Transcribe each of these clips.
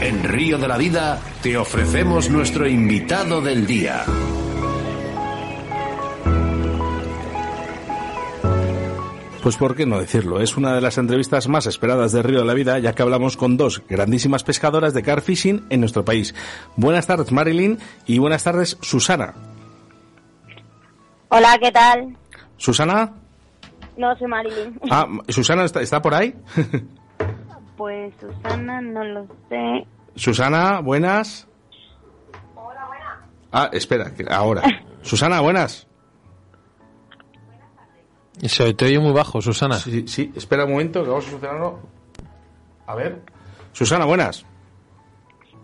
En Río de la Vida te ofrecemos nuestro invitado del día. Pues por qué no decirlo, es una de las entrevistas más esperadas de Río de la Vida, ya que hablamos con dos grandísimas pescadoras de car fishing en nuestro país. Buenas tardes Marilyn y buenas tardes Susana. Hola, ¿qué tal? ¿Susana? No, soy Marilyn. Ah, ¿Susana está, está por ahí? Pues Susana, no lo sé. Susana, buenas. Hola, buenas. Ah, espera, que ahora. Susana, buenas. Se te oye muy bajo, Susana. Sí, sí, espera un momento, que vamos a solucionarlo. A ver. Susana, buenas.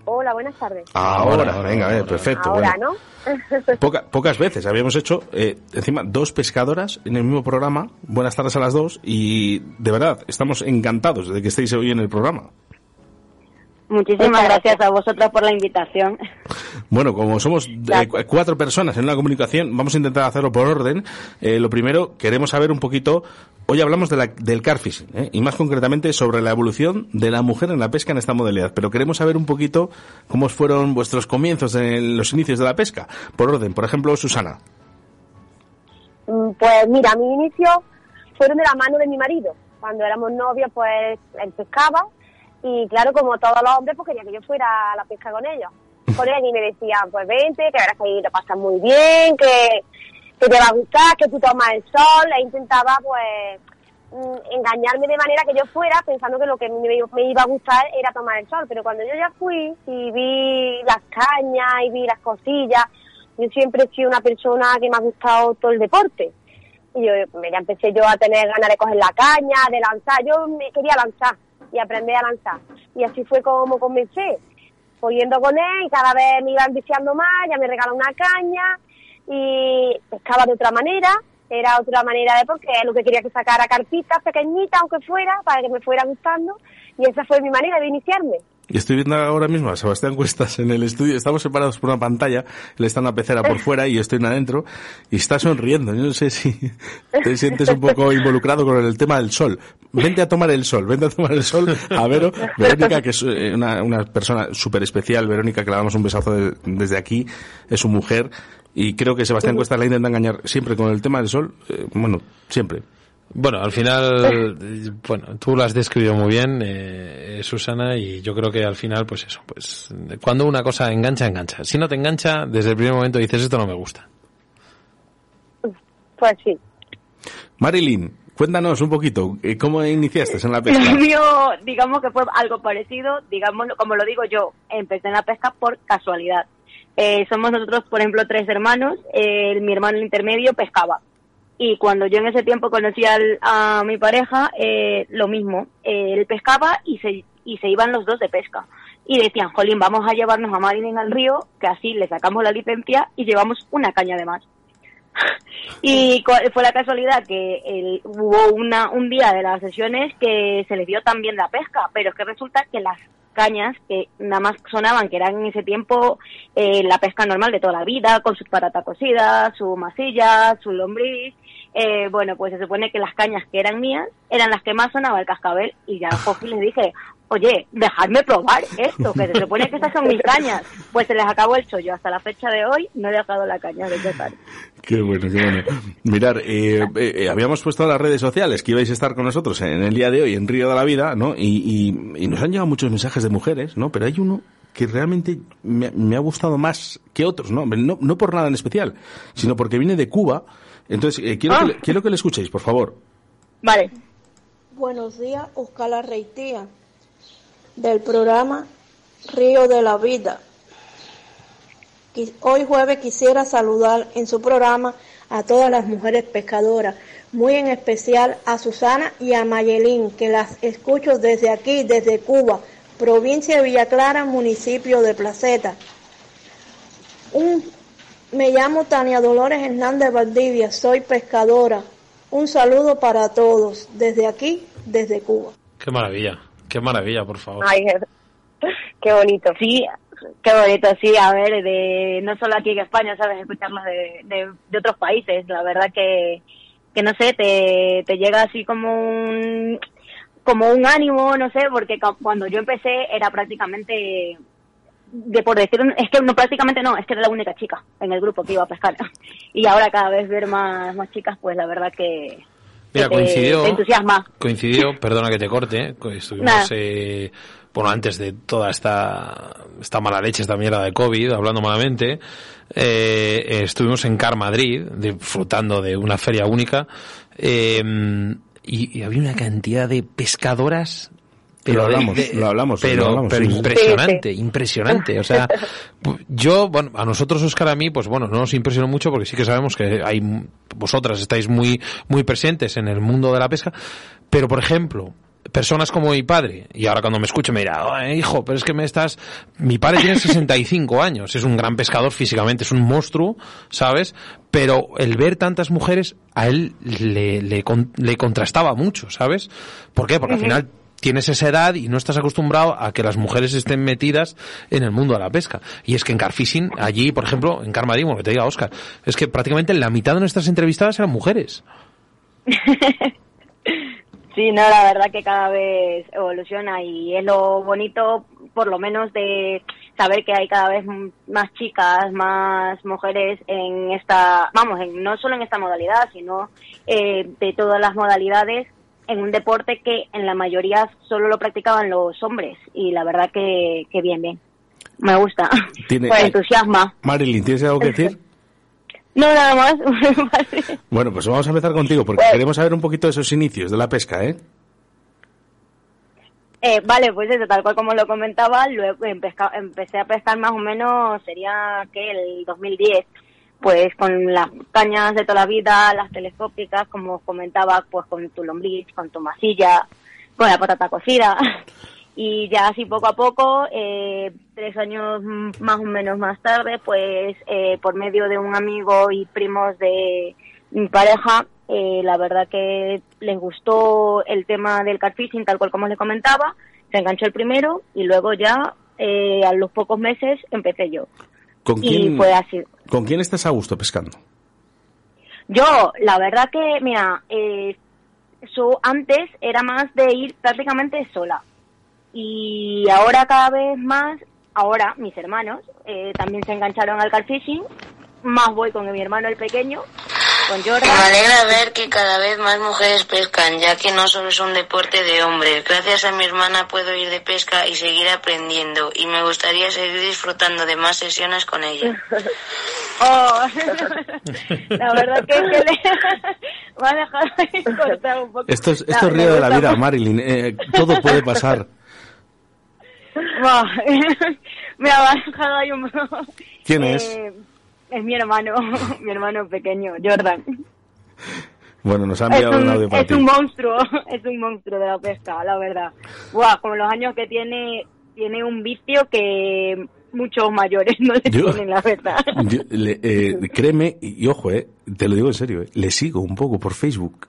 Hola, buenas tardes. Ahora, venga, a ver, perfecto. Ahora, bueno. ¿no? Poca- pocas veces habíamos hecho, eh, encima, dos pescadoras en el mismo programa. Buenas tardes a las dos. Y de verdad, estamos encantados de que estéis hoy en el programa. Muchísimas gracias a vosotras por la invitación. Bueno, como somos eh, cu- cuatro personas en una comunicación, vamos a intentar hacerlo por orden. Eh, lo primero, queremos saber un poquito. Hoy hablamos de la- del carfishing, ¿eh? y más concretamente sobre la evolución de la mujer en la pesca en esta modalidad. Pero queremos saber un poquito cómo fueron vuestros comienzos en los inicios de la pesca. Por orden, por ejemplo, Susana. Mm, Pues mira, mi inicio fueron de la mano de mi marido. Cuando éramos novios, pues él pescaba y claro, como todos los hombres, pues quería que yo fuera a la pesca con ellos. Con él y me decía, pues vente, que verás que ahí lo pasas muy bien, que, te va a gustar, que tú tomas el sol. E intentaba, pues, mm, engañarme de manera que yo fuera pensando que lo que me, iba a gustar era tomar el sol. Pero cuando yo ya fui y vi las cañas y vi las cosillas, yo siempre he sido una persona que me ha gustado todo el deporte. Y yo, ya empecé yo a tener ganas de coger la caña, de lanzar. Yo me quería lanzar y aprender a lanzar. Y así fue como comencé. Fui yendo con él y cada vez me iba enviciando más, ya me regaló una caña y pescaba de otra manera. Era otra manera de porque lo que quería que sacara carpitas pequeñitas, aunque fuera, para que me fuera gustando. Y esa fue mi manera de iniciarme. Estoy viendo ahora mismo a Sebastián Cuestas en el estudio. Estamos separados por una pantalla. Él está en una pecera por fuera y yo estoy en adentro. Y está sonriendo. Yo no sé si te sientes un poco involucrado con el tema del sol. Vente a tomar el sol. Vente a tomar el sol a Vero. Verónica, que es eh, una, una persona súper especial. Verónica, que le damos un besazo de- desde aquí. Es su mujer. Y creo que Sebastián Cuestas la intenta engañar siempre con el tema del sol. Eh, bueno, siempre. Bueno, al final, bueno, tú lo has descrito muy bien, eh, Susana, y yo creo que al final, pues eso, pues cuando una cosa engancha, engancha. Si no te engancha, desde el primer momento dices esto no me gusta. Pues sí. Marilyn, cuéntanos un poquito. eh, ¿Cómo iniciaste en la pesca? Lo mío, digamos que fue algo parecido, digamos, como lo digo yo, empecé en la pesca por casualidad. Eh, somos nosotros, por ejemplo, tres hermanos, eh, mi hermano el intermedio pescaba. Y cuando yo en ese tiempo conocí al- a mi pareja, eh, lo mismo, eh, él pescaba y se, y se iban los dos de pesca. Y decían, Jolín, vamos a llevarnos a Marilyn al río, que así le sacamos la licencia y llevamos una caña de más. Y fue la casualidad que el- hubo una, un día de las sesiones que se les dio también la pesca, pero es que resulta que las cañas que nada más sonaban, que eran en ese tiempo eh, la pesca normal de toda la vida, con sus patatas cocidas, su masilla, su lombriz, eh, bueno, pues se supone que las cañas que eran mías eran las que más sonaba el cascabel y ya cogí y les dije, oye, dejadme probar esto, que se supone que estas son mis cañas. Pues se les acabó el chollo. Hasta la fecha de hoy no he dejado la caña de pescar. Qué bueno, qué bueno. Mirar, eh, eh, eh, habíamos puesto en las redes sociales que ibais a estar con nosotros en el día de hoy en Río de la Vida, ¿no? Y, y- y nos han llegado muchos mensajes de mujeres, ¿no? Pero hay uno que realmente me, me ha gustado más que otros, ¿no? ¿no? No por nada en especial, sino porque viene de Cuba. Entonces, eh, quiero, que le, quiero que le escuchéis, por favor. Vale. Buenos días, Oscar Reitía, del programa Río de la Vida. Hoy jueves quisiera saludar en su programa a todas las mujeres pescadoras, muy en especial a Susana y a Mayelín, que las escucho desde aquí, desde Cuba, provincia de Villa Clara, municipio de Placeta. Un, me llamo Tania Dolores Hernández Valdivia, soy pescadora. Un saludo para todos, desde aquí, desde Cuba. Qué maravilla, qué maravilla, por favor. Ay, qué bonito. Sí, qué bonito, sí. A ver, de no solo aquí en España, ¿sabes? Escucharlos de, de, de otros países. La verdad que, que no sé, te, te llega así como un, como un ánimo, no sé, porque cu- cuando yo empecé era prácticamente de por decir, es que no prácticamente no, es que era la única chica en el grupo que iba a pescar. Y ahora cada vez ver más, más chicas, pues la verdad que, que Mira, te- coincidió, te entusiasma. coincidió, perdona que te corte, co- estuvimos, eh, bueno, antes de toda esta, esta mala leche, esta mierda de COVID, hablando malamente, eh, eh, estuvimos en Car Madrid, disfrutando de una feria única, eh, y, y había una cantidad de pescadoras Lo de- hablamos, de- lo hablamos, pero, lo hablamos, pero sí, sí. impresionante, impresionante. O sea, yo, bueno, a nosotros, Oscar, a mí, pues bueno, no nos impresionó mucho porque sí que sabemos que hay, vosotras estáis muy, muy presentes en el mundo de la pesca, pero por ejemplo, personas como mi padre, y ahora cuando me escuche me dirá, "Ay, hijo, pero es que me estás, mi padre tiene 65 años, es un gran pescador físicamente, es un monstruo, ¿sabes? Pero el ver tantas mujeres a él le, le, con- le contrastaba mucho, ¿sabes? ¿Por qué? Porque al final tienes esa edad y no estás acostumbrado a que las mujeres estén metidas en el mundo de la pesca. Y es que en Carfishing, allí, por ejemplo, en Carmadimo, que te diga Oscar, es que prácticamente la mitad de nuestras entrevistadas eran mujeres. Sí, no, la verdad que cada vez evoluciona y es lo bonito, por lo menos, de saber que hay cada vez más chicas, más mujeres en esta, vamos, en, no solo en esta modalidad, sino eh, de todas las modalidades en un deporte que en la mayoría solo lo practicaban los hombres y la verdad que, que bien, bien. Me gusta. Tiene- Pues entusiasma. Marilyn, ¿tienes algo que decir? No, nada más. Bueno, pues vamos a empezar contigo, porque Pues- queremos saber un poquito de esos inicios de la pesca, ¿eh? Eh, vale, pues eso, tal cual como lo comentaba, luego empezca- empecé a pescar más o menos, sería que el 2010, pues con las cañas de toda la vida, las telescópicas, como os comentaba, pues con tu lombriz, con tu masilla, con la patata cocida. Y ya así poco a poco, eh, tres años más o menos más tarde, pues eh, por medio de un amigo y primos de mi pareja, eh, la verdad que les gustó el tema del catfishing, tal cual como les comentaba, se enganchó el primero y luego ya eh, a los pocos meses empecé yo. ¿Con Y quién, fue así. ¿Con quién estás a gusto pescando? Yo, la verdad que, mira, eh, so- antes era más de ir prácticamente sola. Y ahora cada vez más, ahora mis hermanos eh, también se engancharon al catfishing. Más voy con mi hermano el pequeño, con Jordan. Me alegra ver que cada vez más mujeres pescan, ya que no solo es un deporte de hombres. Gracias a mi hermana puedo ir de pesca y seguir aprendiendo, y me gustaría seguir disfrutando de más sesiones con ella. Oh, la verdad que, que le me ha dejado cortar un poco. Esto es, esto es me río de la vida. Marilyn. eh, todo puede pasar. Me ha dejado ahí un ¿Quién es? Eh, es mi hermano, mi hermano pequeño, Jordan. Bueno, nos ha Es enviado un, un, audio para es ti. un monstruo, es un monstruo de la pesca, la verdad. Buah, con los años que tiene, tiene un vicio que muchos mayores no le Yo- tienen, la verdad. Yo, le- eh, créeme, y ojo, eh, te lo digo en serio, eh, le sigo un poco por Facebook.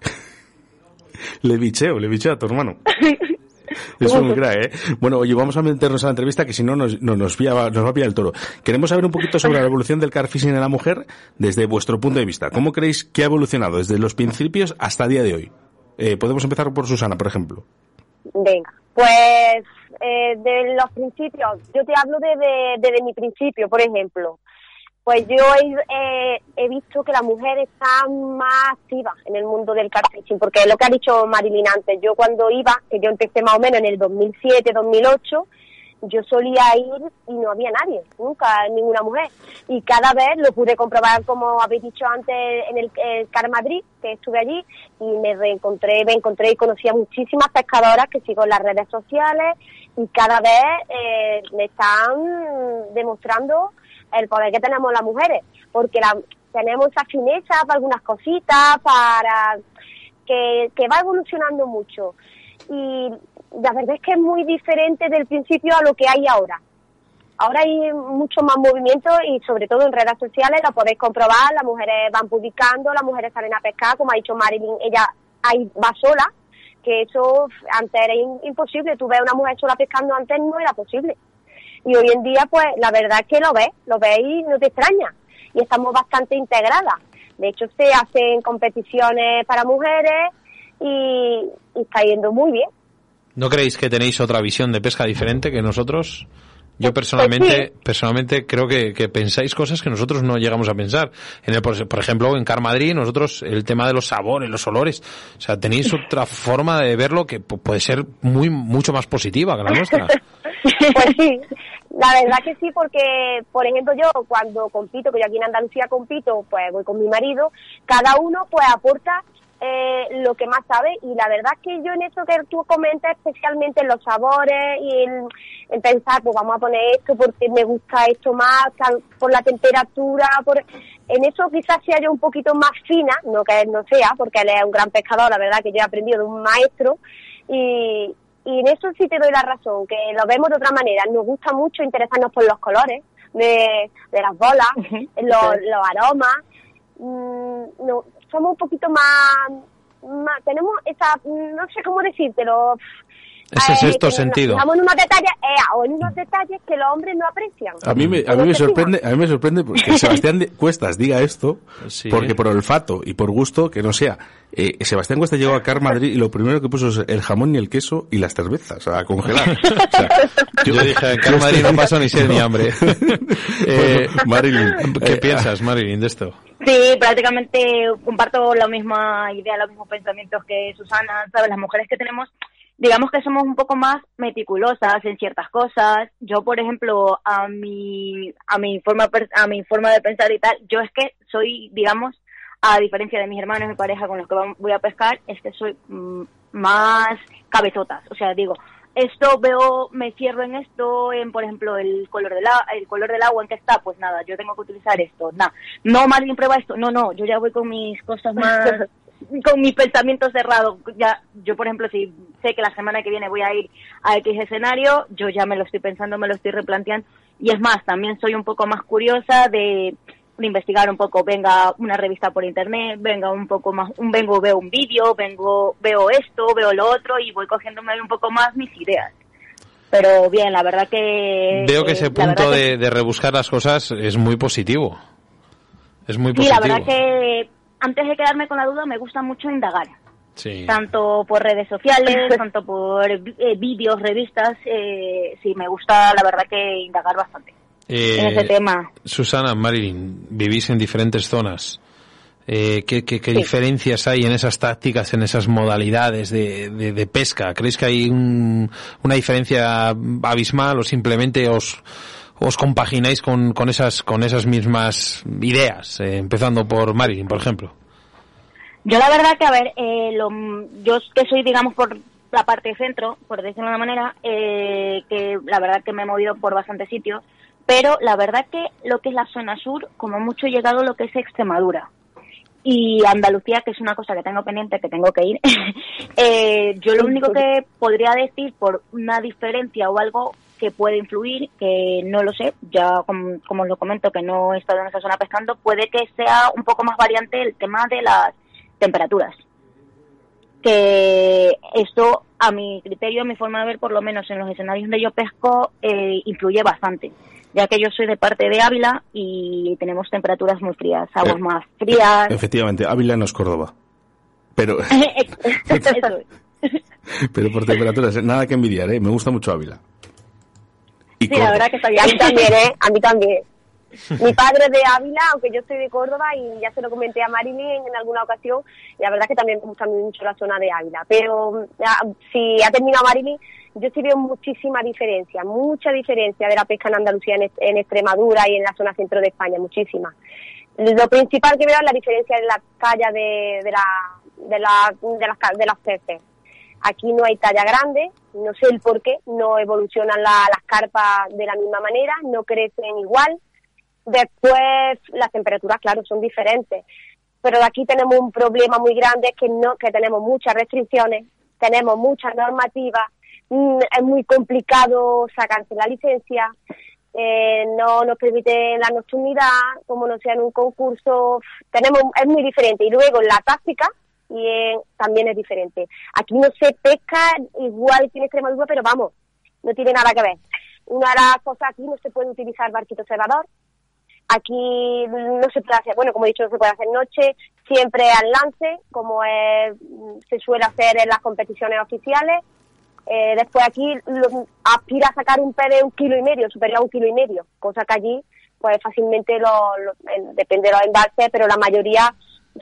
le bicheo, le bicheo a tu hermano. Es un crack, ¿eh? Bueno, oye, vamos a meternos a la entrevista que si no nos, no, nos, pilla- nos va a pillar el toro. Queremos saber un poquito sobre la evolución del carfishing en la mujer desde vuestro punto de vista. ¿Cómo creéis que ha evolucionado desde los principios hasta el día de hoy? Eh, podemos empezar por Susana, por ejemplo. Venga, pues eh, de los principios, yo te hablo desde desde mi principio, por ejemplo. Pues yo he, eh, he visto que la mujer está más activa en el mundo del catfishing, porque es lo que ha dicho Marilyn antes. Yo cuando iba, que yo empecé más o menos en el 2007, 2008, yo solía ir y no había nadie, nunca ninguna mujer. Y cada vez lo pude comprobar, como habéis dicho antes, en el, el Car Madrid, que estuve allí, y me reencontré, me encontré y conocí a muchísimas pescadoras que sigo en las redes sociales y cada vez eh, me están demostrando el poder que tenemos las mujeres, porque la, tenemos esa fineza para algunas cositas, para que, que va evolucionando mucho. Y la verdad es que es muy diferente del principio a lo que hay ahora. Ahora hay mucho más movimiento y sobre todo en redes sociales lo podéis comprobar, las mujeres van publicando, las mujeres salen a pescar, como ha dicho Marilyn, ella ahí va sola, que eso antes era imposible, tú ves a una mujer sola pescando, antes no era posible. Y hoy en día, pues la verdad es que lo ves, lo ves y no te extraña. Y estamos bastante integradas. De hecho, se hacen competiciones para mujeres y, y está yendo muy bien. ¿No creéis que tenéis otra visión de pesca diferente que nosotros? Yo personalmente, personalmente creo que, que pensáis cosas que nosotros no llegamos a pensar. En el, por ejemplo, en Car Madrid, nosotros, el tema de los sabores, los olores, o sea, tenéis otra forma de verlo que pu- puede ser muy, mucho más positiva que la nuestra. Pues sí, la verdad que sí, porque, por ejemplo, yo cuando compito, que yo aquí en Andalucía compito, pues voy con mi marido, cada uno pues aporta eh, lo que más sabe y la verdad que yo en eso que tú comentas, especialmente en los sabores y en, en pensar, pues vamos a poner esto porque me gusta esto más, tal- por la temperatura, por en eso quizás sea yo un poquito más fina, no que él no sea, porque él es un gran pescador, la verdad que yo he aprendido de un maestro y, y en eso sí te doy la razón, que lo vemos de otra manera. Nos gusta mucho interesarnos por los colores de, de las bolas, los, los aromas. Mm, no, somos un poquito más, más- tenemos esa, no sé cómo decírtelo. Ese eh, sexto que nos sentido. fijamos en unos detalles, eh, o en unos detalles que los hombres no aprecian. A mí me, a ¿No mí me sorprende, a mí me sorprende porque Sebastián de- Cuestas diga esto, Sí. porque por olfato y por gusto, que no sea. Eh, Sebastián Cuestas llegó a Car Madrid y lo primero que puso es el jamón y el queso y las cervezas a congelar. O sea, Yo dije, en Car Madrid no paso ni sed ni hambre. Eh, Bueno, Marilyn, ¿Qué eh, piensas, Marilyn, de esto? Sí, prácticamente comparto la misma idea, los mismos pensamientos que Susana, ¿sabes? Las mujeres que tenemos, digamos que somos un poco más meticulosas en ciertas cosas. Yo, por ejemplo, a mi, a mi forma, a mi forma de pensar y tal, yo es que soy, digamos, a diferencia de mis hermanos y pareja con los que voy a pescar, es que soy mm, más cabezotas. O sea, digo, esto veo, me cierro en esto, en por ejemplo el color del el color del agua en que está, pues nada, yo tengo que utilizar esto, nada. No, Marilyn prueba esto, no, no, yo ya voy con mis cosas más, con mis pensamientos cerrados. Ya, yo por ejemplo, si sé que la semana que viene voy a ir a X escenario, yo ya me lo estoy pensando, me lo estoy replanteando. Y es más, también soy un poco más curiosa de, de investigar un poco, venga una revista por internet, venga un poco más, un vengo, veo un vídeo, vengo, veo esto, veo lo otro y voy cogiéndome un poco más mis ideas. Pero bien, la verdad que... Veo que eh, ese punto que- de, de rebuscar las cosas es muy positivo. Es muy Sí, positivo. la verdad que antes de quedarme con la duda me gusta mucho indagar. Sí. tanto por redes sociales, tanto por eh, vídeos, revistas, eh, sí, me gusta la verdad que indagar bastante Eh, en ese tema. Susana, Marilyn, vivís en diferentes zonas. Eh, ¿Qué, qué- qué Sí. diferencias hay en esas tácticas, en esas modalidades de, de- de pesca? ¿Creéis que hay un- una diferencia abismal o simplemente os, os compagináis con, con, esas, con esas mismas ideas? Eh, empezando por Marilyn, por ejemplo. Yo la verdad que, a ver, eh, lo, yo que soy, digamos, por la parte centro, por decirlo de una manera, eh, que la verdad que me he movido por bastantes sitios, pero la verdad que lo que es la zona sur, como mucho he llegado lo que es Extremadura. Y Andalucía, que es una cosa que tengo pendiente, que tengo que ir, eh, yo lo único que podría decir por una diferencia o algo que puede influir, que no lo sé, ya como, como os lo comento, que no he estado en esa zona pescando, puede que sea un poco más variante el tema de las temperaturas. Que esto, a mi criterio, a mi forma de ver, por lo menos en los escenarios donde yo pesco, eh, influye bastante. Ya que yo soy de parte de Ávila y tenemos temperaturas muy frías, aguas Eh, más frías. Efectivamente, Ávila no es Córdoba. Pero, pero por temperaturas, nada que envidiar, ¿eh? Me gusta mucho Ávila. Y Sí, la verdad que Y a mí también, ¿eh? A mí también. Mi padre es de Ávila, aunque yo soy de Córdoba y ya se lo comenté a Marilyn en alguna ocasión. Y la verdad es que también me gusta mucho la zona de Ávila. Pero ya, si ha terminado Marilyn, yo sí veo muchísima diferencia, mucha diferencia de la pesca en Andalucía, en, Extremadura y en la zona centro de España, muchísima. Lo principal que veo es la diferencia en la talla de, de, la, de, la, de, las, de las peces. Aquí no hay talla grande, no sé el por qué, no evolucionan la- las carpas de la misma manera, no crecen igual. Después, las temperaturas, claro, son diferentes. Pero aquí tenemos un problema muy grande, que no que tenemos muchas restricciones, tenemos muchas normativas, mm, es muy complicado sacarse la licencia, eh, no nos permite la nocturnidad, como no sea en un concurso, tenemos es muy diferente. Y luego la táctica y también es diferente. Aquí no se pesca igual que en Extremadura, pero vamos, no tiene nada que ver. Una de las cosas aquí no se puede utilizar barquito observador, Aquí no se puede hacer, bueno, como he dicho, no se puede hacer noche, siempre al lance, como se suele hacer en las competiciones oficiales. Eh, después aquí lo- aspira a sacar un pez de un kilo y medio, superior a un kilo y medio, cosa que allí pues fácilmente lo, lo- en- depende de los embalses, pero la mayoría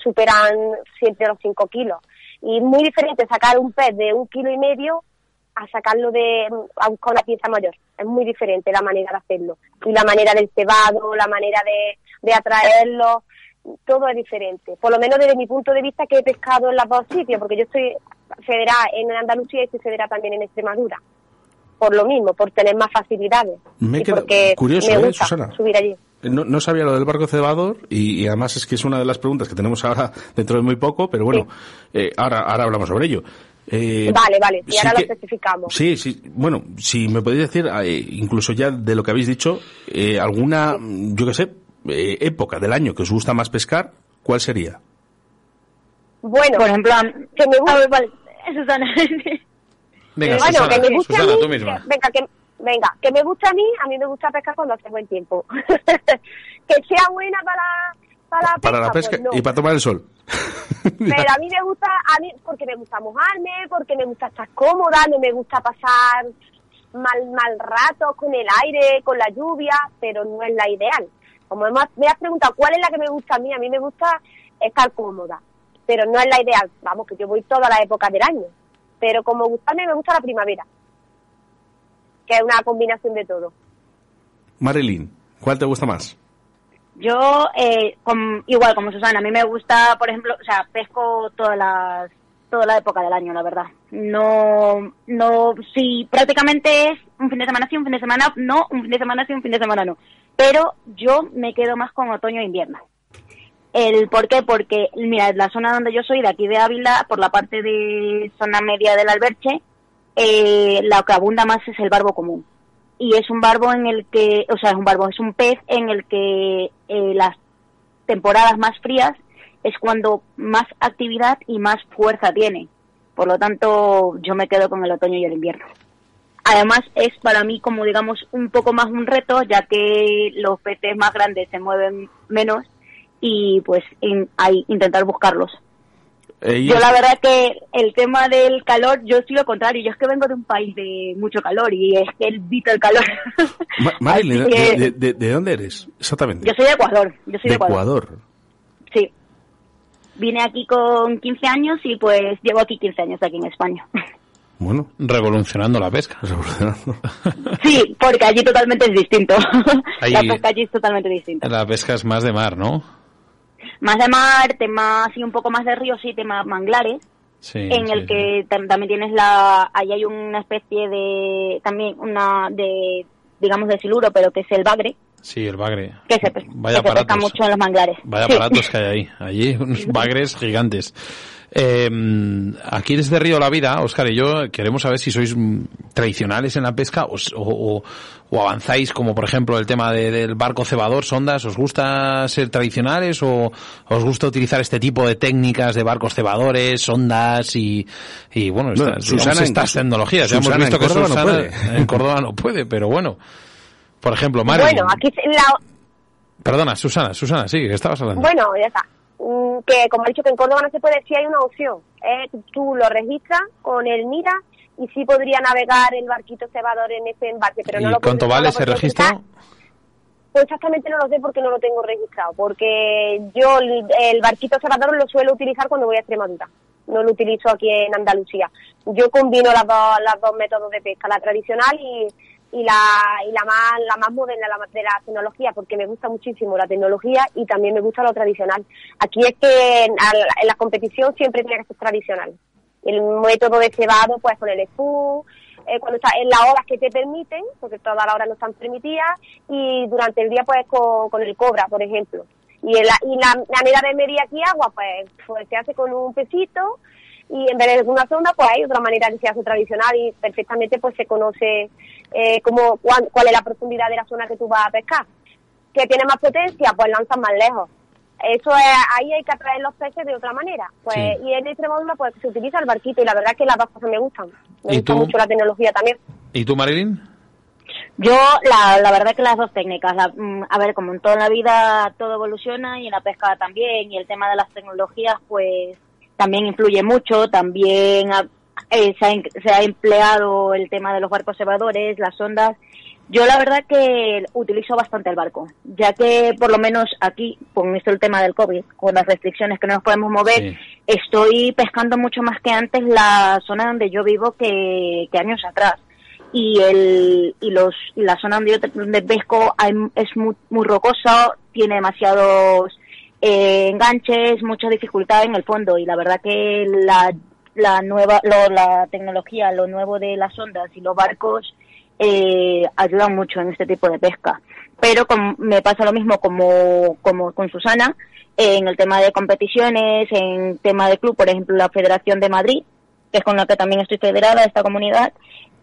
superan siempre los 5 kilos. Y es muy diferente sacar un pez de un kilo y medio a sacarlo de a buscar una pieza mayor. Es muy diferente la manera de hacerlo. Y la manera del cebado, la manera de, de atraerlo, todo es diferente. Por lo menos desde mi punto de vista que he pescado en los dos sitios, porque yo estoy federada en Andalucía y estoy federada también en Extremadura. Por lo mismo, por tener más facilidades. Me y porque curioso, me ¿eh, gusta Susana? subir allí. No, no sabía lo del barco cebador y, y además es que es una de las preguntas que tenemos ahora dentro de muy poco, pero bueno, eh, ahora, ahora hablamos sobre ello. Eh, Vale, vale, y sí ahora lo especificamos. Sí, sí. Bueno, si me podéis decir, eh, incluso ya de lo que habéis dicho, eh, alguna, yo qué sé, eh, época del año que os gusta más pescar, ¿cuál sería? Bueno, Por ejemplo, que me gusta. ver, vale, Susana. Venga, bueno, Susana, que me gusta Susana, a mí, tú misma. que- venga, que, venga, que me gusta a mí, a mí me gusta pescar cuando hace buen tiempo. que sea buena para, para la pesca, Para la pesca pues no. y para tomar el sol. Pero a mí me gusta, a mí, porque me gusta mojarme, porque me gusta estar cómoda, no me gusta pasar mal, mal rato con el aire, con la lluvia, pero no es la ideal. Como hemos- me has preguntado cuál es la que me gusta a mí, a mí me gusta estar cómoda, pero no es la ideal. Vamos, que yo voy todas las épocas del año, pero como gustarme, me gusta la primavera, que es una combinación de todo. Marilyn, ¿cuál te gusta más? Yo, eh, com- igual como Susana, a mí me gusta, por ejemplo, o sea, pesco todas las, toda la época del año, la verdad. No, no, sí, prácticamente es un fin de semana sí, un fin de semana no, un fin de semana sí, un fin de semana no. Pero yo me quedo más con otoño e invierno. El por qué, porque, mira, la zona donde yo soy, de aquí de Ávila, por la parte de zona media del Alberche, eh, la que abunda más es el barbo común y es un barbo en el que, o sea, es un barbo, es un pez en el que eh, las temporadas más frías es cuando más actividad y más fuerza tiene. Por lo tanto, yo me quedo con el otoño y el invierno. Además, es para mí como digamos un poco más un reto, ya que los peces más grandes se mueven menos y pues in- hay intentar buscarlos. Y Yo la verdad que el tema del calor, yo soy lo contrario, yo es que vengo de un país de mucho calor y es que evito el calor. Ma- Marilyn, Así ¿de, que- de- de- de dónde eres? Exactamente. Yo soy de Ecuador, yo soy de, de Ecuador. Ecuador. Sí. Vine aquí con 15 años y pues llevo aquí 15 años aquí en España. Bueno, Revolucionando la pesca. revolucionando. Sí, porque allí totalmente es distinto. Ahí- La pesca allí es totalmente distinta. La pesca es más de mar, ¿no? Más de mar, tema así un poco más de ríos y tema manglares. Sí. en sí, el que tam- también tienes la ahí hay una especie de también una de digamos de siluro pero que es el bagre Sí, el bagre. que se, Vaya que se pesca mucho en los manglares Vaya aparatos que hay ahí. Allí unos bagres gigantes. Eh, aquí desde Río La Vida, Oscar y yo queremos saber si sois mm, tradicionales en la pesca o, avanzáis, como por ejemplo el tema de- del barco cebador, sondas. ¿Os gusta ser tradicionales o os gusta utilizar este tipo de técnicas de barcos cebadores, sondas y, y bueno, Bueno, estas, Susana estas caso- tecnologías? Ya hemos Susana visto en que Córdoba no Susana puede. en Córdoba no puede, pero bueno. Por ejemplo, Marilyn. Bueno, aquí la, Perdona, Susana, Susana, sí, que estabas hablando. Bueno, ya está. Mm, Que como he dicho que en Córdoba no se puede, sí hay una opción. Eh, tú lo registras con el MIRA y sí podría navegar el barquito cebador en ese embarque. Pero no ¿Y lo puedo cuánto vale ese registro? quizás- Pues exactamente no lo sé porque no lo tengo registrado. Porque yo el, el barquito cebador lo suelo utilizar cuando voy a Extremadura. No lo utilizo aquí en Andalucía. Yo combino las dos, las dos métodos de pesca, la tradicional y, y la, y la más, la más moderna la, de la tecnología, porque me gusta muchísimo la tecnología y también me gusta lo tradicional. Aquí es que en, en la competición siempre tiene que ser tradicional. El método de cebado, pues con el espú, eh, cuando está en las horas que te permiten, porque todas las horas no están permitidas, y durante el día, pues con, con el cobra, por ejemplo. Y, el- y la manera de medir aquí agua, pues, pues se hace con un pesito, y en vez de una sonda, pues hay otra manera que se hace tradicional y perfectamente pues se conoce eh, como cuán- cuál es la profundidad de la zona que tú vas a pescar. Que tiene más potencia, pues lanzas más lejos. Eso es, ahí hay que atraer los peces de otra manera. Pues, Sí. Y en Extremadura pues se utiliza el barquito y la verdad es que las dos cosas me gustan. Me ¿Y gusta tú? mucho la tecnología también. ¿Y tú, Marilyn? Yo, la, la verdad que las dos técnicas, la- mm, a ver, como en toda la vida todo evoluciona y en la pesca también, y el tema de las tecnologías, pues también influye mucho, también, eh, se, ha, se ha empleado el tema de los barcos cebadores, las ondas. Yo la verdad que utilizo bastante el barco, ya que por lo menos aquí, con esto el tema del COVID, con las restricciones que no nos podemos mover, Sí. estoy pescando mucho más que antes la zona donde yo vivo que, que años atrás. Y el y los y la zona donde yo donde pesco hay- es muy, muy rocosa, tiene demasiados eh, enganches, mucha dificultad en el fondo y la verdad que la, la nueva lo- la tecnología, lo nuevo de las ondas y los barcos eh, ayudan mucho en este tipo de pesca. Pero com- me pasa lo mismo como, como con Susana, eh, en el tema de competiciones, en tema de club, por ejemplo, la Federación de Madrid, que es con la que también estoy federada, esta comunidad,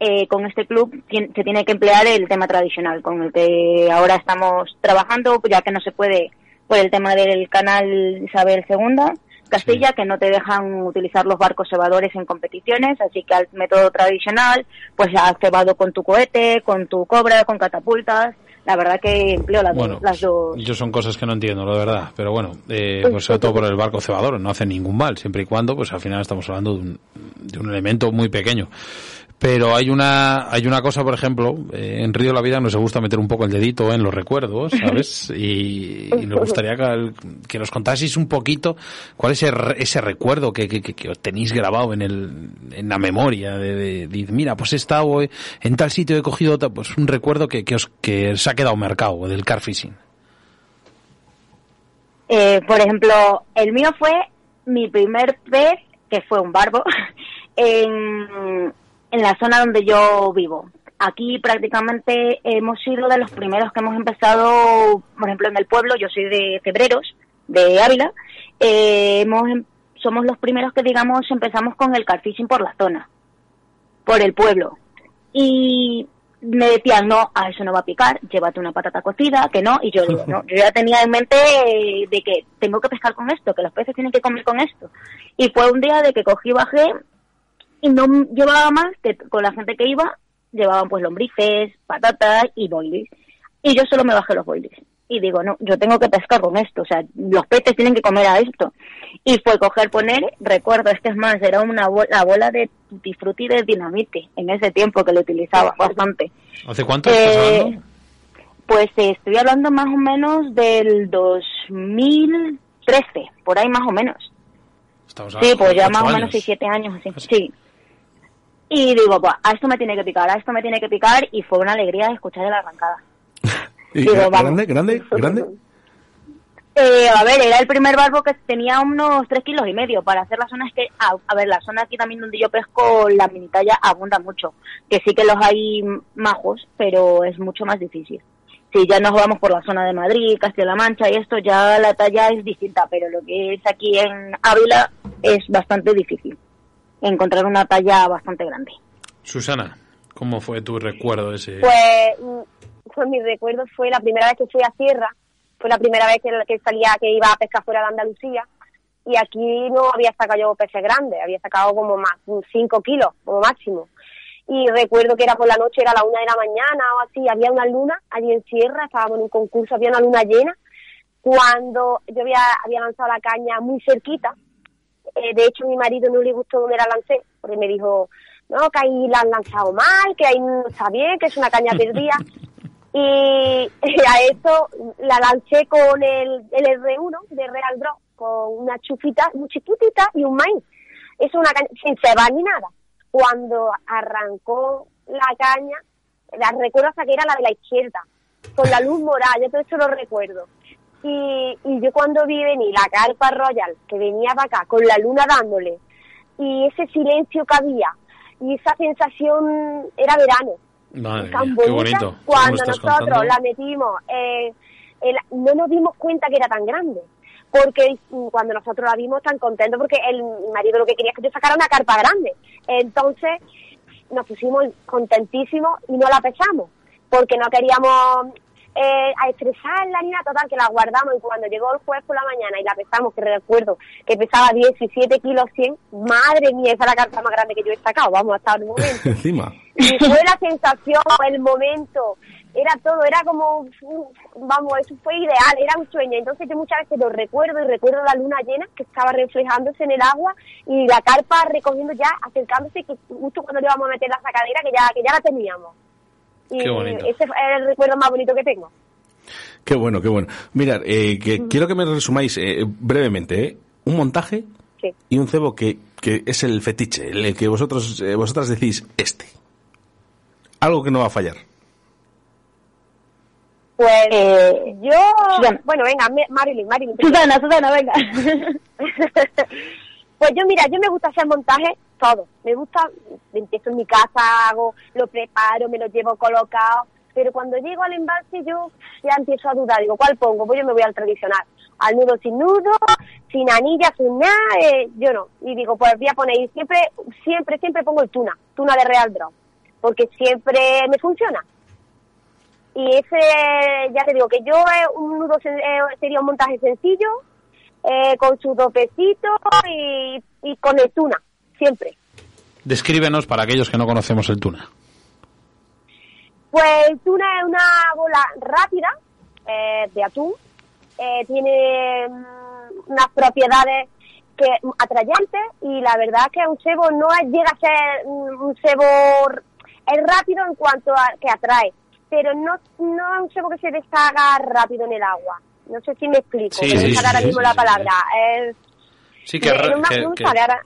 eh, con este club se tiene que emplear el tema tradicional, con el que ahora estamos trabajando, ya que no se puede por el tema del canal Isabel II, Castilla, que no te dejan utilizar los barcos cebadores en competiciones, así que al método tradicional, pues has cebado con tu cohete, con tu cobra, con catapultas, la verdad que empleo las, Bueno, dos, las dos. yo son cosas que no entiendo, la verdad. Pero bueno, eh, pues sobre todo por el barco cebador, no hace ningún mal, siempre y cuando, pues al final estamos hablando de un, de un elemento muy pequeño. Pero hay una, hay una cosa, por ejemplo, eh, en Río de la Vida nos gusta meter un poco el dedito en los recuerdos, ¿sabes? Y, y nos gustaría que, que nos contaseis un poquito cuál es ese, re- ese recuerdo que, que, que, tenéis grabado en el, en la memoria de, de, de, mira, pues he estado en tal sitio, he cogido pues un recuerdo que, que os, que os ha quedado marcado del car fishing. Eh, por ejemplo, el mío fue mi primer pez, que fue un barbo, en, en la zona donde yo vivo. Aquí prácticamente hemos sido de los primeros que hemos empezado, por ejemplo, en el pueblo, yo soy de Febreros, de Ávila, eh, hemos, em- somos los primeros que, digamos, empezamos con el carfishing por la zona, por el pueblo. Y me decían, no, a eso no va a picar, llévate una patata cocida, que no, y yo no, yo ya tenía en mente eh, de que tengo que pescar con esto, que los peces tienen que comer con esto. Y fue un día de que cogí bajé y no llevaba más que con la gente que iba, llevaban pues lombrices, patatas y boilies. Y yo solo me bajé los boilies. Y digo, no, yo tengo que pescar con esto, o sea, los peces tienen que comer a esto. Y fue coger, poner, recuerdo, es que es más, era una bola, la bola de frutti de dinamite, en ese tiempo que lo utilizaba bastante. ¿Hace cuánto estás Eh, hablando? Pues eh, estoy hablando más o menos del 2013, por ahí más o menos. Estamos Sí, pues ya más o menos años. 6, 7 años así. Sí. Y digo, "Buah, a esto me tiene que picar, a esto me tiene que picar, y fue una alegría escuchar la arrancada. ¿Y Digo, grande, grande, grande? Eh, a ver, era el primer barbo que tenía unos 3 kilos y medio para hacer las zonas que, a, a ver, la zona aquí también donde yo pesco, la mini talla abunda mucho, que sí que los hay majos, pero es mucho más difícil. Si ya nos vamos por la zona de Madrid, Castilla-La Mancha y esto, ya la talla es distinta, pero lo que es aquí en Ávila es bastante difícil encontrar una talla bastante grande. Susana, ¿cómo fue tu recuerdo ese? Pues, pues mi recuerdo fue la primera vez que fui a Sierra, fue la primera vez que, que salía, que iba a pescar fuera de Andalucía, y aquí no había sacado yo peces grandes, había sacado como más, 5 kilos, como máximo. Y recuerdo que era por la noche, era la una de la mañana o así, había una luna allí en Sierra, estábamos en un concurso, había una luna llena, cuando yo había, había lanzado la caña muy cerquita, eh, de hecho, mi marido no le gustó donde la lancé, porque me dijo, no, que ahí la han lanzado mal, que ahí no está bien, que es una caña perdida. y a eso la lancé con el, el R1 de Real Draw, con una chufita muy chiquitita y un maíz. Es una caña sin cebar ni nada. Cuando arrancó la caña, la recuerdo hasta que era la de la izquierda, con la luz morada, yo todo eso lo recuerdo. Y, y yo cuando vi venir la carpa royal, que venía para acá, con la luna dándole, y ese silencio que había, y esa sensación, era verano, Madre tan mía, qué bonita, bonito. ¿Cómo cuando nosotros contando? la metimos, eh, el- no nos dimos cuenta que era tan grande. Porque cuando nosotros la vimos tan contentos, porque el marido lo que quería es que yo sacara una carpa grande. Entonces nos pusimos contentísimos y no la pesamos, porque no queríamos eh, a estresarla ni nada, total, que la guardamos y cuando llegó el jueves por la mañana y la pesamos, que recuerdo que pesaba 17 kilos 100, madre mía, esa es la carpa más grande que yo he sacado, vamos, hasta el momento. Encima. Y fue la sensación, el momento, era todo, era como, vamos, eso fue ideal, era un sueño. Entonces yo muchas veces lo recuerdo y recuerdo la luna llena que estaba reflejándose en el agua y la carpa recogiendo ya, acercándose, que justo cuando le íbamos a meter la sacadera, que ya, que ya la teníamos. Y Qué bonito. ese es el recuerdo más bonito que tengo. Qué bueno, qué bueno. Mirad, eh, que quiero que me resumáis eh, brevemente, ¿eh? Un montaje Sí. y un cebo que, que es el fetiche, el que vosotros, eh, vosotras decís este. Algo que no va a fallar. Pues Eh, yo, Susana. bueno, venga, Marilyn, Marilyn. Susana, Susana, venga. pues yo, mira, yo me gusta hacer montajes todo. Me gusta, empiezo en mi casa, hago, lo preparo, me lo llevo colocado. Pero cuando llego al embalse yo ya empiezo a dudar. Digo, ¿cuál pongo? Pues yo me voy al tradicional. Al nudo sin nudo, sin anilla, sin nada, eh, yo no. Y digo, pues voy a poner, y siempre, siempre, siempre pongo el tuna, tuna de Real Draw. Porque siempre me funciona. Y ese, ya te digo, que yo eh, un nudo eh, sería un montaje sencillo, eh, con su topecito y, y con el tuna, siempre. Descríbenos para aquellos que no conocemos el tuna. Pues el tuna es una bola rápida eh, de atún, eh, tiene mm, unas propiedades que atrayentes y la verdad que un cebo no es- llega a ser mm, un cebo es rápido en cuanto a que atrae, pero no no es un cebo que se deshaga rápido en el agua. No sé si me explico, Sí, sí, ahora sí, mismo la palabra. Es, Sí, que, que- que- ahora.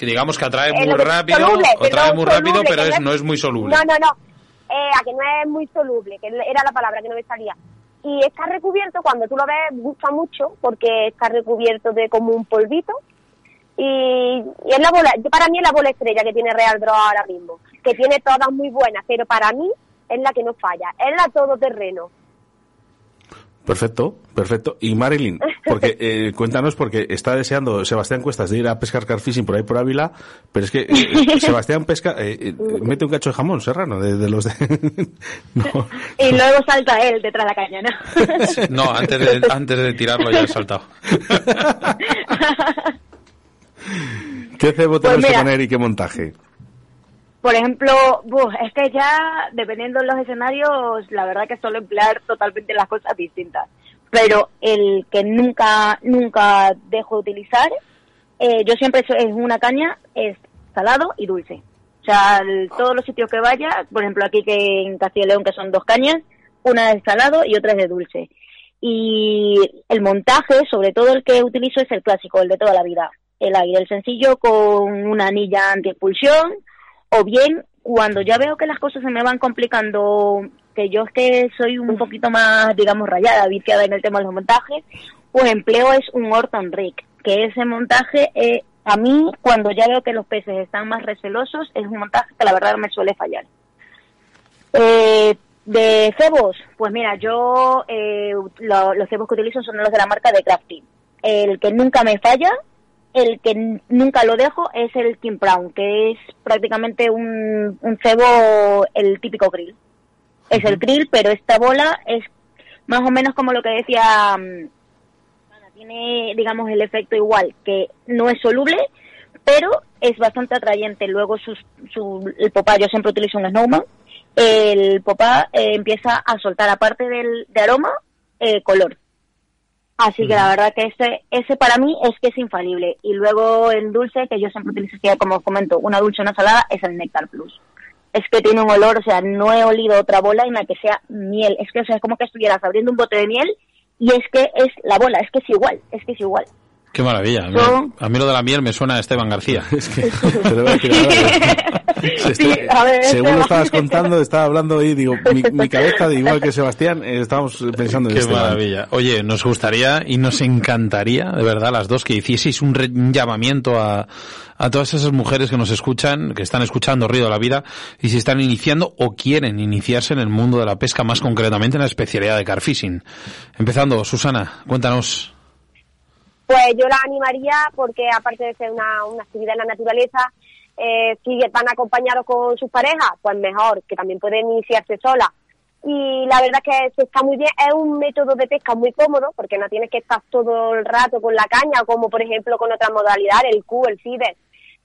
Que digamos que atrae Eh, muy rápido, soluble, atrae perdón, muy rápido, pero que es, no no es- muy soluble. No, no, no. Eh, a que no es muy soluble, que era la palabra que no me salía. Y está recubierto, cuando tú lo ves, gusta mucho, porque está recubierto de como un polvito. Y, y es la bola, yo- para mí es la bola estrella que tiene Real Draw ahora mismo, que tiene todas muy buenas, pero para mí es la que no falla, es la todoterreno. Perfecto, perfecto. Y Marilyn, porque eh, cuéntanos, porque está deseando Sebastián Cuestas de ir a pescar carfishing por ahí por Ávila, pero es que eh, Sebastián pesca, eh, eh, mete un cacho de jamón serrano, de, de los de... No. Y luego salta él detrás de la caña, ¿no? No, antes de, antes de tirarlo ya he saltado. ¿Qué cebo Pues tenemos que mira. poner y qué montaje? Por ejemplo, es que ya, dependiendo de los escenarios, la verdad que suelo emplear totalmente las cosas distintas. Pero el que nunca, nunca dejo de utilizar, eh, yo siempre es una caña, es salado y dulce. O sea, todos los sitios que vaya, por ejemplo aquí que en Castilla y León que son dos cañas, una es de salado y otra es de dulce. Y el montaje, sobre todo el que utilizo es el clásico, el de toda la vida. El aire, el sencillo con una anilla anti-expulsión, o bien cuando ya veo que las cosas se me van complicando, que yo es que soy un poquito más, digamos, rayada, viciada en el tema de los montajes, pues empleo es un Orton Rig, que ese montaje, eh, a mí, cuando ya veo que los peces están más recelosos, es un montaje que la verdad me suele fallar. Eh, de cebos, pues mira, yo eh, lo- los cebos que utilizo son los de la marca de Crafty. El que nunca me falla, el que nunca lo dejo es el King Brown, que es prácticamente un, un cebo, el típico grill. Es el grill, pero esta bola es más o menos como lo que decía mm, tiene, digamos, el efecto igual, que no es soluble, pero es bastante atrayente. Luego sus, su, el popá, yo siempre utilizo un snowman, el popá eh, empieza a soltar, aparte del de aroma, eh, color. Así que la verdad que ese, ese para mí es que es infalible. Y luego el dulce, que yo siempre utilizo, que como os comento, una dulce, una salada, es el Nectar Plus. Es que tiene un olor, o sea, no he olido otra bola en la que sea miel. Es que, o sea, es como que estuvieras abriendo un bote de miel y es que es la bola, es que es igual, es que es igual. Qué maravilla. A mí, Yo- a mí lo de la miel me suena a Esteban García. Es que te lo voy a decir ahora. Se Sí, está- a ver, según Esteban. lo estabas contando, estaba hablando y digo, mi, mi cabeza, de igual que Sebastián, eh, estábamos pensando en Qué Esteban. maravilla. Oye, nos gustaría y nos encantaría, de verdad, las dos, que hicieseis un, re- un llamamiento a, a todas esas mujeres que nos escuchan, que están escuchando Río de la Vida y se están iniciando o quieren iniciarse en el mundo de la pesca, más concretamente en la especialidad de carfishing. Empezando, Susana, cuéntanos. Pues yo la animaría porque aparte de ser una, actividad en la naturaleza, eh, si van acompañados con sus parejas, pues mejor, que también pueden iniciarse sola. Y la verdad que se está muy bien, es un método de pesca muy cómodo porque no tienes que estar todo el rato con la caña, como por ejemplo con otras modalidades, el Q, el FIBER.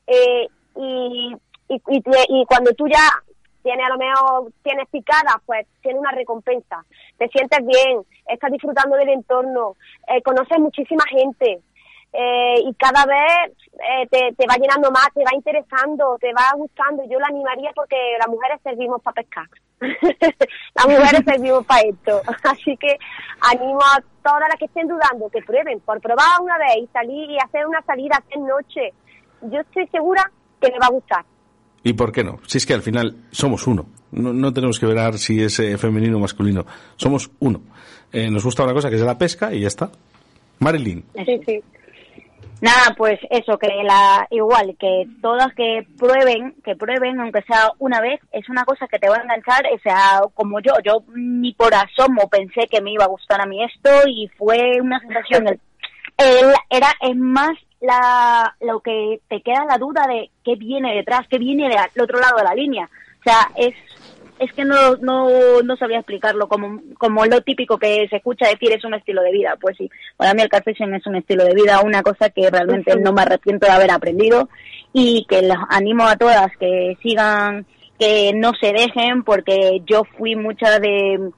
Eh, y, y cuando tú ya tiene a lo mejor, tienes picada, pues tiene una recompensa. Te sientes bien, estás disfrutando del entorno, eh, conoces muchísima gente. Eh, y cada vez eh, te, te va llenando más, te va interesando, te va gustando. Yo la animaría porque las mujeres servimos para pescar. las mujeres servimos para esto. Así que animo a todas las que estén dudando que prueben, por probar una vez y salir y hacer una salida, hacer noche. Yo estoy segura que les va a gustar. ¿Y por qué no? Si es que al final somos uno. No, no tenemos que ver si es eh, femenino o masculino. Somos uno. Eh, nos gusta una cosa que es la pesca y ya está. Marilyn. Sí, sí. Nada, pues eso, que la igual, que todas que prueben, que prueben, aunque sea una vez, es una cosa que te va a enganchar, o sea, como yo, yo ni por asomo pensé que me iba a gustar a mí esto y fue una sensación, el- era, es más la, lo que te queda la duda de qué viene detrás, qué viene del otro lado de la línea, o sea, es es que no, no, no sabría explicarlo como, como lo típico que se escucha decir es un estilo de vida. Pues sí, para mí el catfishing es un estilo de vida, una cosa que realmente no me arrepiento de haber aprendido y que los animo a todas que sigan, que no se dejen porque yo fui mucha de,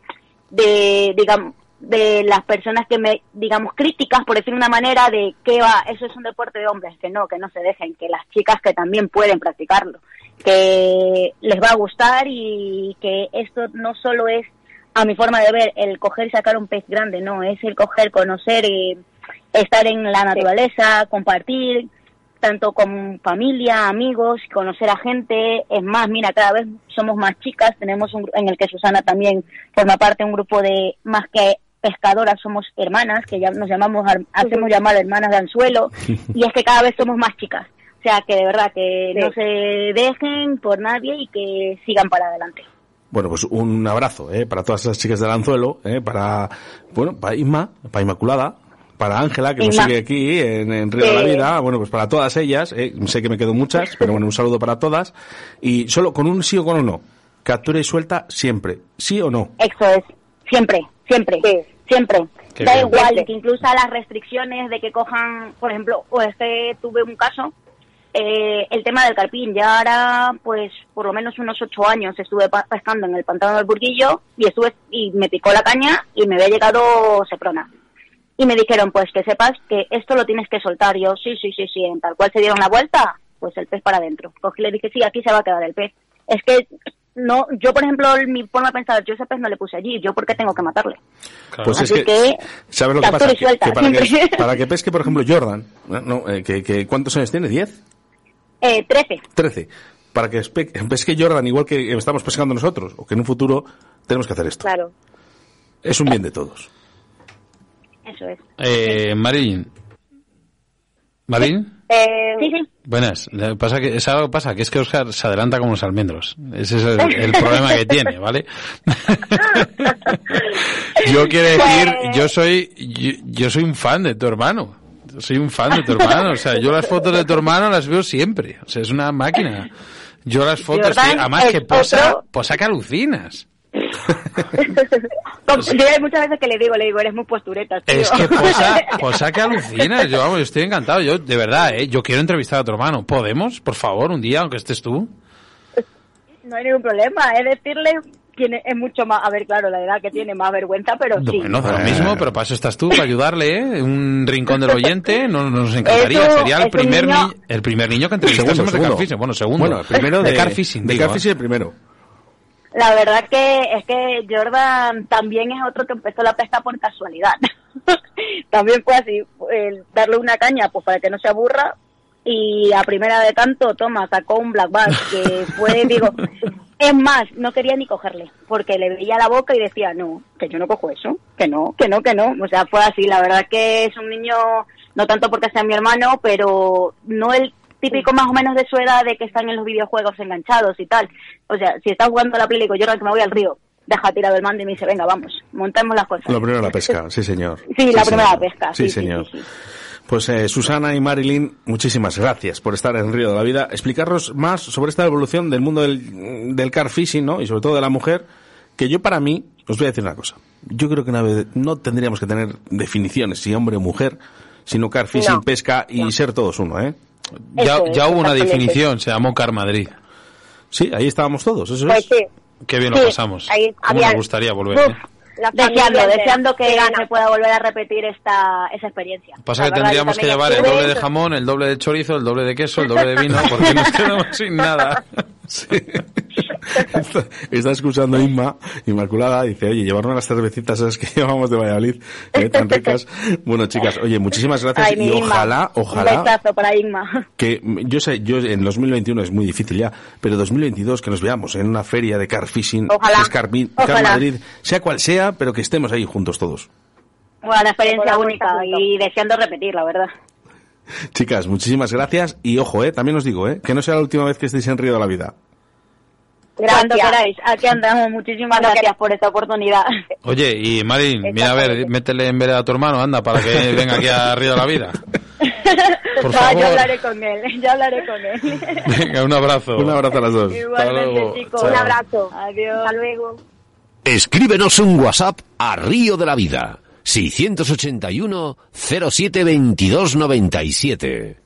de digamos, de las personas que me, digamos, críticas, por decir una manera, de que va, eso es un deporte de hombres, que no, que no se dejen, que las chicas que también pueden practicarlo, que les va a gustar y que esto no solo es, a mi forma de ver, el coger y sacar un pez grande, no, es el coger, conocer y estar en la naturaleza, compartir, tanto con familia, amigos, conocer a gente. Es más, mira, cada vez somos más chicas. Tenemos un, en el que Susana también forma parte un grupo de más que pescadoras, somos hermanas, que ya nos llamamos, ar- hacemos llamar hermanas de anzuelo. y es que cada vez somos más chicas. O sea, que de verdad, que Sí. no se dejen por nadie y que sigan para adelante. Bueno, pues un abrazo ¿eh? para todas esas chicas del anzuelo, ¿eh? para, bueno, para Isma, para Inmaculada, para Ángela, que nos sigue aquí en, en Río de la. Vida. Bueno, pues para todas ellas, ¿eh? sé que me quedo muchas, pero bueno, un saludo para todas. Y solo con un sí o con un no. Captura y suelta siempre. ¿Sí o no? Eso es, siempre, siempre, Sí. siempre. Qué da bien. igual, que incluso a las restricciones de que cojan, por ejemplo, o es que tuve un caso, eh, el tema del carpín, ya ahora, pues, por lo menos unos ocho años estuve pescando en el pantano del Burguillo y estuve, y me picó la caña y me había llegado seprona. Y me dijeron, pues, que sepas que esto lo tienes que soltar. Yo, sí, sí, sí, sí, en tal cual se dieron la vuelta, pues el pez para adentro. Cogí y le dije, sí, aquí se va a quedar el pez. Es que, no, yo, por ejemplo, mi forma de pensar, yo ese pez no le puse allí, yo, ¿por qué tengo que matarle? Claro. Pues es Así que, que, ¿sabes lo que pasa? suelta, Que, para, que, siempre. para que pesque, por ejemplo, Jordan, ¿no? No, eh, que, que, ¿cuántos años tiene? ¿10? Eh, 13. 13. Para que pesque Jordan igual que estamos pescando nosotros, o que en un futuro tenemos que hacer esto. Claro. Es un bien de todos. Eso es. Eh, Marilyn. ¿Marilyn? Eh, Sí, sí. Buenas. Pasa que, ¿sabes lo que pasa? Que es que Oscar se adelanta como los almendros. Ese es el, el problema que tiene, ¿vale? yo quiero decir, yo soy, yo, yo soy un fan de tu hermano. Soy un fan de tu hermano. O sea, yo las fotos de tu hermano las veo siempre. O sea, es una máquina. Yo las fotos, Jordan además que posa, otro- posa que alucinas. Yo hay muchas veces que le digo, le digo, eres muy postureta, tío. Es que posa, posa que alucinas. Yo, vamos, yo estoy encantado. Yo, de verdad, ¿eh? Yo quiero entrevistar a tu hermano. ¿Podemos? Por favor, un día, aunque estés tú. No hay ningún problema, es decirle, tiene, es mucho más, a ver, claro, la edad que tiene, más vergüenza, pero sí. Bueno, da lo mismo, pero para eso estás tú, para ayudarle, ¿eh? Un rincón del oyente, no, nos encantaría. Eso Sería el primer, niño- ni- el primer niño que entrevistásemos de segundo. Carfishing. Bueno, segundo. Bueno, el primero de, de Carfishing, De digo, ¿eh? el primero. La verdad que es que Jordan también es otro que empezó la pesca por casualidad. también fue así, el darle una caña pues para que no se aburra y a primera de tanto, toma, sacó un black bass que fue, digo, es más, no quería ni cogerle porque le veía la boca y decía, no, que yo no cojo eso, que no, que no, que no. O sea, fue así, la verdad que es un niño, no tanto porque sea mi hermano, pero no el típico más o menos de su edad de que están en los videojuegos enganchados y tal. O sea, si está jugando a la Play y digo, Jordan, que me voy al río, deja tirado el mando y me dice, venga, vamos, montemos las cosas. Lo primero la pesca, sí señor. Sí, la primera pesca, Sí, señor. sí, sí. Pues eh, Susana y Marilyn, muchísimas gracias por estar en Río de la Vida. Explicarnos más sobre esta evolución del mundo del, del car fishing, ¿no? Y sobre todo de la mujer, que yo para mí, os voy a decir una cosa. Yo creo que una vez- no tendríamos que tener definiciones, si hombre o mujer, sino car fishing, No. pesca y ser todos uno, ¿eh? Ya, es, ya hubo una definición, se llamó Car Madrid. Sí, ahí estábamos todos, eso Pues es. sí. Qué bien Sí, lo pasamos. ahí ¿Cómo había- me gustaría volver? Uf, eh? Deseando, de- deseando que se pueda volver a repetir esta esa experiencia. Pasa La que tendríamos que llevar el doble de jamón, el doble de chorizo, el doble de queso, el doble de vino, porque nos quedamos sin nada. Sí. Está, está escuchando Inma, Inmaculada, dice, oye, llevarme las cervecitas esas que llevamos de Valladolid, eh, tan ricas. Bueno, chicas, oye, muchísimas gracias Ay, y Inma. ojalá, Un ojalá besazo para Inma. que yo sé, yo en 2021 es muy difícil ya, pero 2022 que nos veamos en una feria de car fishing, Ojalá. es Car, Ojalá. Madrid, sea cual sea, pero que estemos ahí juntos todos. Bueno, una experiencia única y deseando repetir, la verdad. Chicas, muchísimas gracias y ojo, eh, también os digo, eh, que no sea la última vez que estéis en Río de la Vida. Cuando Gracias. queráis, aquí andamos. Muchísimas gracias queráis. por esta oportunidad. Oye, y Marín, mira a ver, métele en vereda a tu hermano, anda, para que venga aquí a Río de la Vida. Por favor. yo hablaré con él, yo hablaré con él. Venga, un abrazo. Un abrazo a las dos. Igualmente, luego. chicos. Chao. Un abrazo. Adiós. Hasta luego. Escríbenos un WhatsApp a Río de la Vida. 681 07 22 97.